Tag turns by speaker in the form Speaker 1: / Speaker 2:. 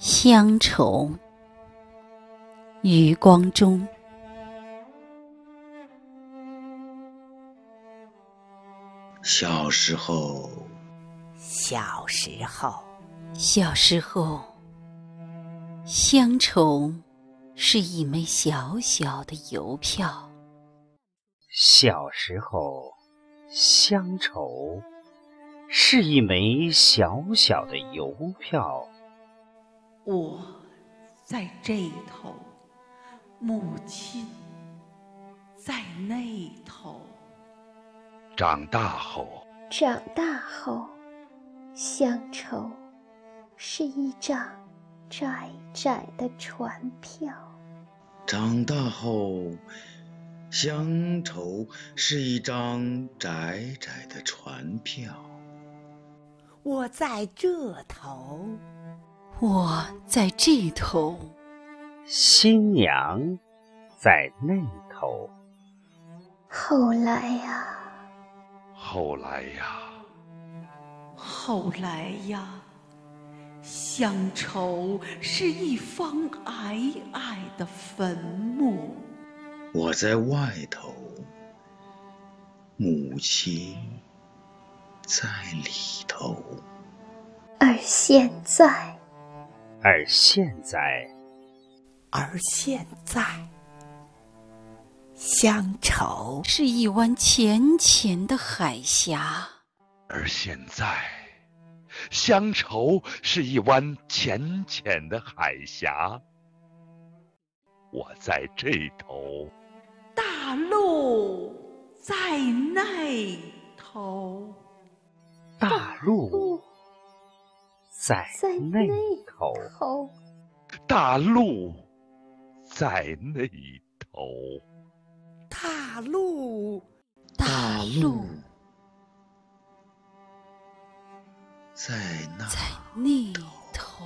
Speaker 1: 乡愁，余光中。
Speaker 2: 小时候，
Speaker 3: 小时候，
Speaker 1: 小时候，乡愁是一枚小小的邮票。
Speaker 4: 小时候，乡愁是一枚小小的邮票。
Speaker 5: 我在这头，母亲在那头。
Speaker 6: 长大后，
Speaker 7: 长大后，乡愁是一张窄窄的船票。
Speaker 2: 长大后，乡愁是一张窄窄的船票。
Speaker 3: 我在这头。
Speaker 1: 我在这头，
Speaker 4: 新娘在那头。
Speaker 7: 后来呀，
Speaker 6: 后来呀，
Speaker 5: 后来呀，乡愁是一方矮矮的坟墓。
Speaker 2: 我在外头，母亲在里头。
Speaker 7: 而现在。
Speaker 4: 而现在，
Speaker 3: 而现在，乡愁
Speaker 1: 是一湾浅浅的海峡。
Speaker 6: 而现在，乡愁是一湾浅浅的海峡。我在这头，
Speaker 5: 大陆在那头，
Speaker 4: 大陆。在那
Speaker 7: 头，
Speaker 6: 大陆在那头，
Speaker 3: 大陆，
Speaker 1: 大陆
Speaker 2: 在那
Speaker 1: 在那头。